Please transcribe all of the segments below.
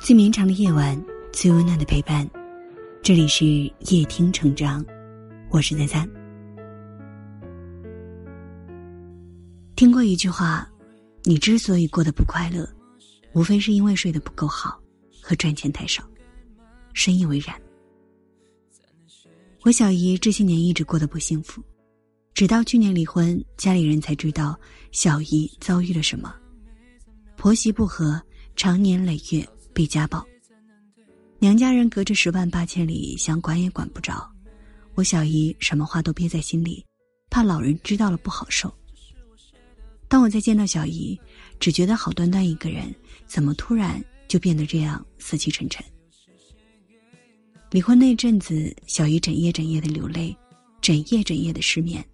最绵长的夜晚，最温暖的陪伴。这里是夜听成长，我是三三。听过一句话：“你之所以过得不快乐，无非是因为睡得不够好和赚钱太少。”深以为然。我小姨这些年一直过得不幸福，直到去年离婚，家里人才知道小姨遭遇了什么。婆媳不和，长年累月被家暴，娘家人隔着十万八千里，想管也管不着。我小姨什么话都憋在心里，怕老人知道了不好受。当我再见到小姨，只觉得好端端一个人，怎么突然就变得这样死气沉沉？离婚那阵子，小姨整夜整夜的流泪，整夜整夜的失眠，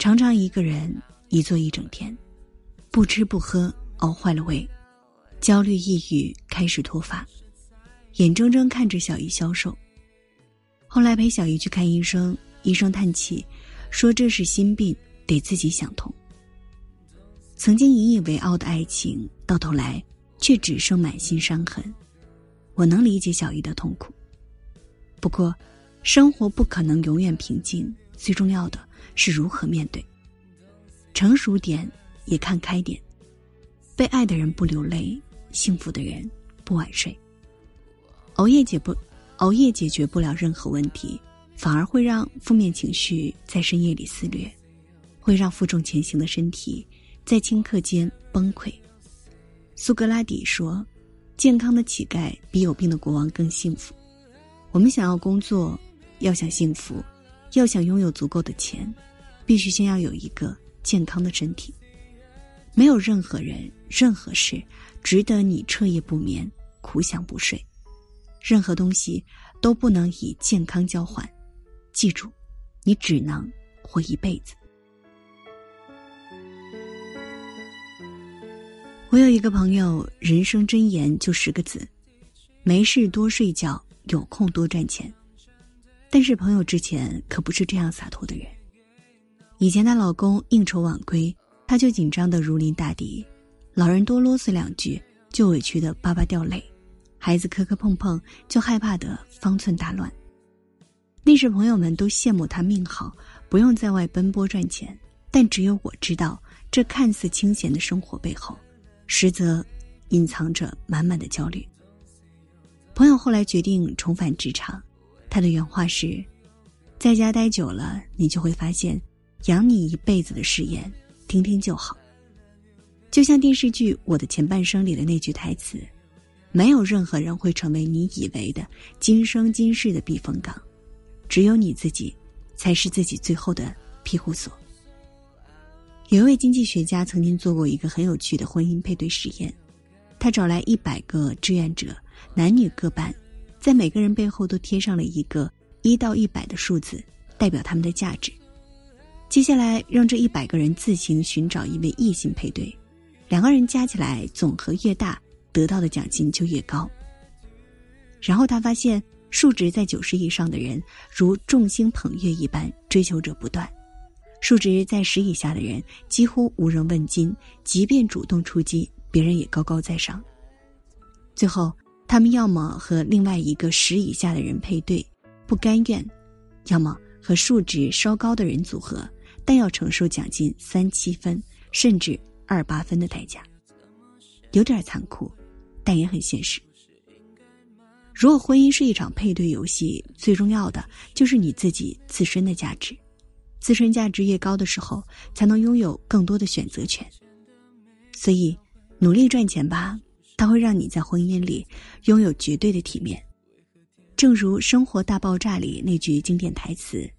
常常一个人一坐一整天，不吃不喝。熬坏了胃，焦虑抑郁开始脱发，眼睁睁看着小姨消瘦。后来陪小姨去看医生，医生叹气，说这是心病，得自己想通。曾经引以为傲的爱情，到头来却只剩满心伤痕。我能理解小姨的痛苦，不过，生活不可能永远平静，最重要的是如何面对。成熟点，也看开点。被爱的人不流泪，幸福的人不晚睡。熬夜解不，熬夜解决不了任何问题，反而会让负面情绪在深夜里肆虐，会让负重前行的身体在顷刻间崩溃。苏格拉底说：“健康的乞丐比有病的国王更幸福。”我们想要工作，要想幸福，要想拥有足够的钱，必须先要有一个健康的身体。没有任何人、任何事值得你彻夜不眠、苦想不睡。任何东西都不能以健康交换。记住，你只能活一辈子。我有一个朋友，人生箴言就十个字：没事多睡觉，有空多赚钱。但是朋友之前可不是这样洒脱的人。以前她老公应酬晚归。他就紧张的如临大敌，老人多啰嗦两句就委屈的巴巴掉泪，孩子磕磕碰碰就害怕的方寸大乱。那时朋友们都羡慕他命好，不用在外奔波赚钱，但只有我知道，这看似清闲的生活背后，实则隐藏着满满的焦虑。朋友后来决定重返职场，他的原话是：“在家待久了，你就会发现，养你一辈子的誓言。”听听就好，就像电视剧《我的前半生》里的那句台词：“没有任何人会成为你以为的今生今世的避风港，只有你自己，才是自己最后的庇护所。”有一位经济学家曾经做过一个很有趣的婚姻配对实验，他找来一百个志愿者，男女各半，在每个人背后都贴上了一个一到一百的数字，代表他们的价值。接下来，让这一百个人自行寻找一位异性配对，两个人加起来总和越大，得到的奖金就越高。然后他发现，数值在九十以上的人如众星捧月一般，追求者不断；数值在十以下的人几乎无人问津，即便主动出击，别人也高高在上。最后，他们要么和另外一个十以下的人配对，不甘愿；要么和数值稍高的人组合。但要承受奖金三七分甚至二八分的代价，有点残酷，但也很现实。如果婚姻是一场配对游戏，最重要的就是你自己自身的价值，自身价值越高的时候，才能拥有更多的选择权。所以，努力赚钱吧，它会让你在婚姻里拥有绝对的体面。正如《生活大爆炸》里那句经典台词：“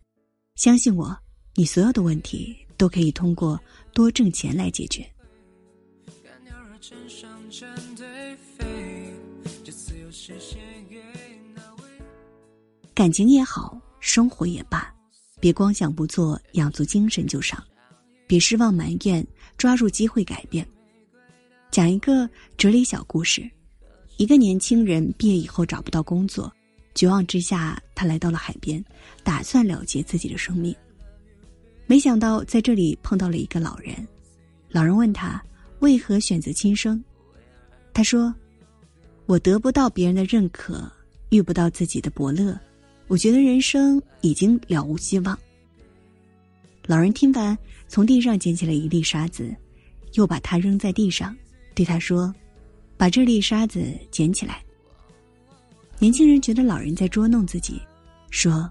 相信我。”你所有的问题都可以通过多挣钱来解决。感情也好，生活也罢，别光想不做，养足精神就上；别失望埋怨，抓住机会改变。讲一个哲理小故事：一个年轻人毕业以后找不到工作，绝望之下，他来到了海边，打算了结自己的生命。没想到在这里碰到了一个老人，老人问他为何选择轻生，他说：“我得不到别人的认可，遇不到自己的伯乐，我觉得人生已经了无希望。老人听完，从地上捡起了一粒沙子，又把它扔在地上，对他说：“把这粒沙子捡起来。”年轻人觉得老人在捉弄自己，说：“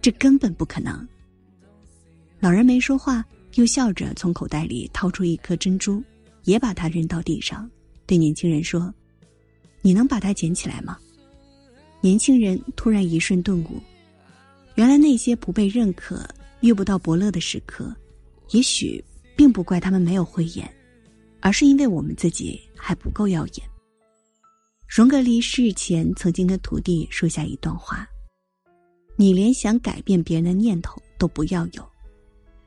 这根本不可能。”老人没说话，又笑着从口袋里掏出一颗珍珠，也把它扔到地上，对年轻人说：“你能把它捡起来吗？”年轻人突然一瞬顿悟，原来那些不被认可、遇不到伯乐的时刻，也许并不怪他们没有慧眼，而是因为我们自己还不够耀眼。荣格离世前曾经跟徒弟说下一段话：“你连想改变别人的念头都不要有。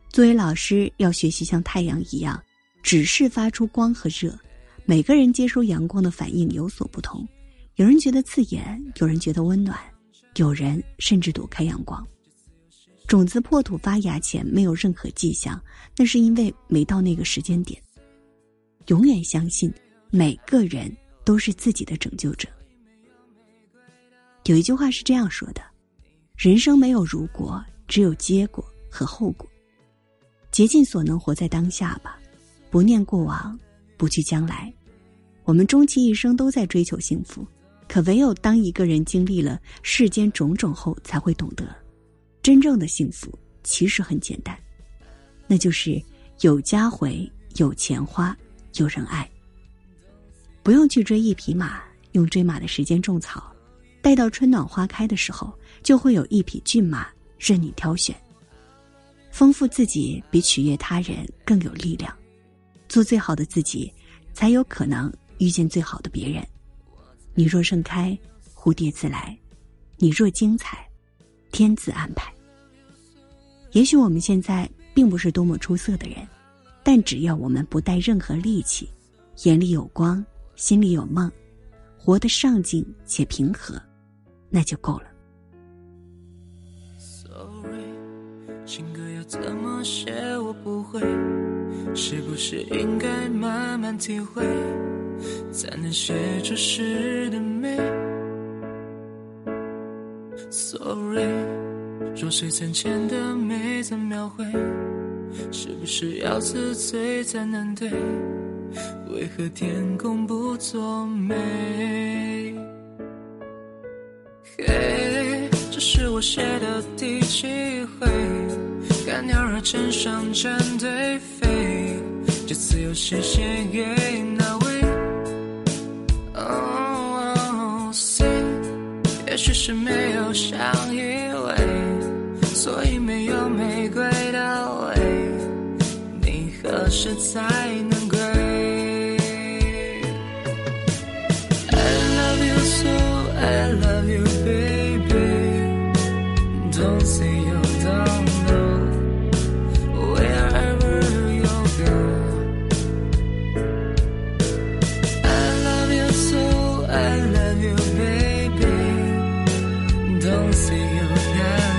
作为老师，要学习像太阳一样，只是发出光和热。每个人接收阳光的反应有所不同，有人觉得刺眼，有人觉得温暖，有人甚至躲开阳光。种子破土发芽前没有任何迹象，那是因为没到那个时间点。永远相信每个人。”都是自己的拯救者。有一句话是这样说的：“人生没有如果，只有结果和后果。竭尽所能活在当下吧，不念过往，不惧将来。我们终其一生都在追求幸福，可唯有当一个人经历了世间种种后，才会懂得，真正的幸福其实很简单，那就是有家回，有钱花，有人爱。”不用去追一匹马，用追马的时间种草，待到春暖花开的时候，就会有一匹骏马任你挑选。丰富自己比取悦他人更有力量，做最好的自己，才有可能遇见最好的别人。你若盛开，蝴蝶自来；你若精彩，天自安排。也许我们现在并不是多么出色的人，但只要我们不带任何戾气，眼里有光。心里有梦，活得上进且平和，那就够了。Sorry，情歌要怎么写我不会，是不是应该慢慢体会，才能写出诗的美？Sorry，弱水三千的美怎描绘？是不是要自醉才能对？为何天公不作美？嘿，这是我写的第几回？看鸟儿成双成对飞，这次又是写给那位？Oh say，也许是没有相依偎，所以没有玫瑰的味。你何时才能？you.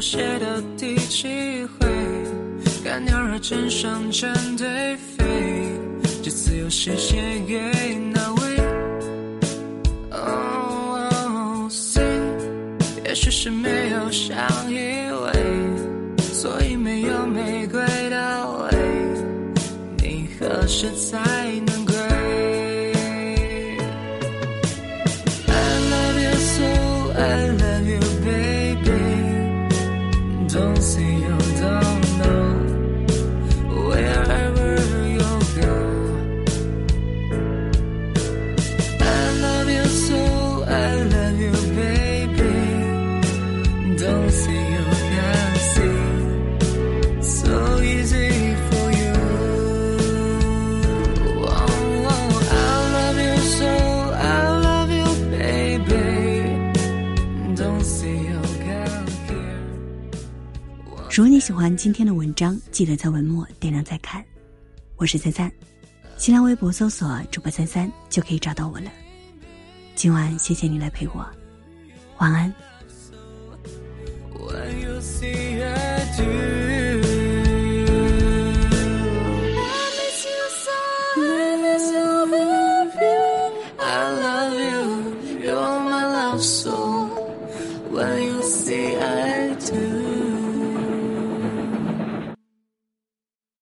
写的第几回？看鸟儿成双成对飞，这次又是写给哪位？Oh say，也许是没有相依偎，所以没有玫瑰的泪。你何时才如果你？喜欢今天的文章，记得在文末点亮再看。我是三三，新浪微博搜索“主播三三”就可以找到我了。今晚谢谢你来陪我，晚安。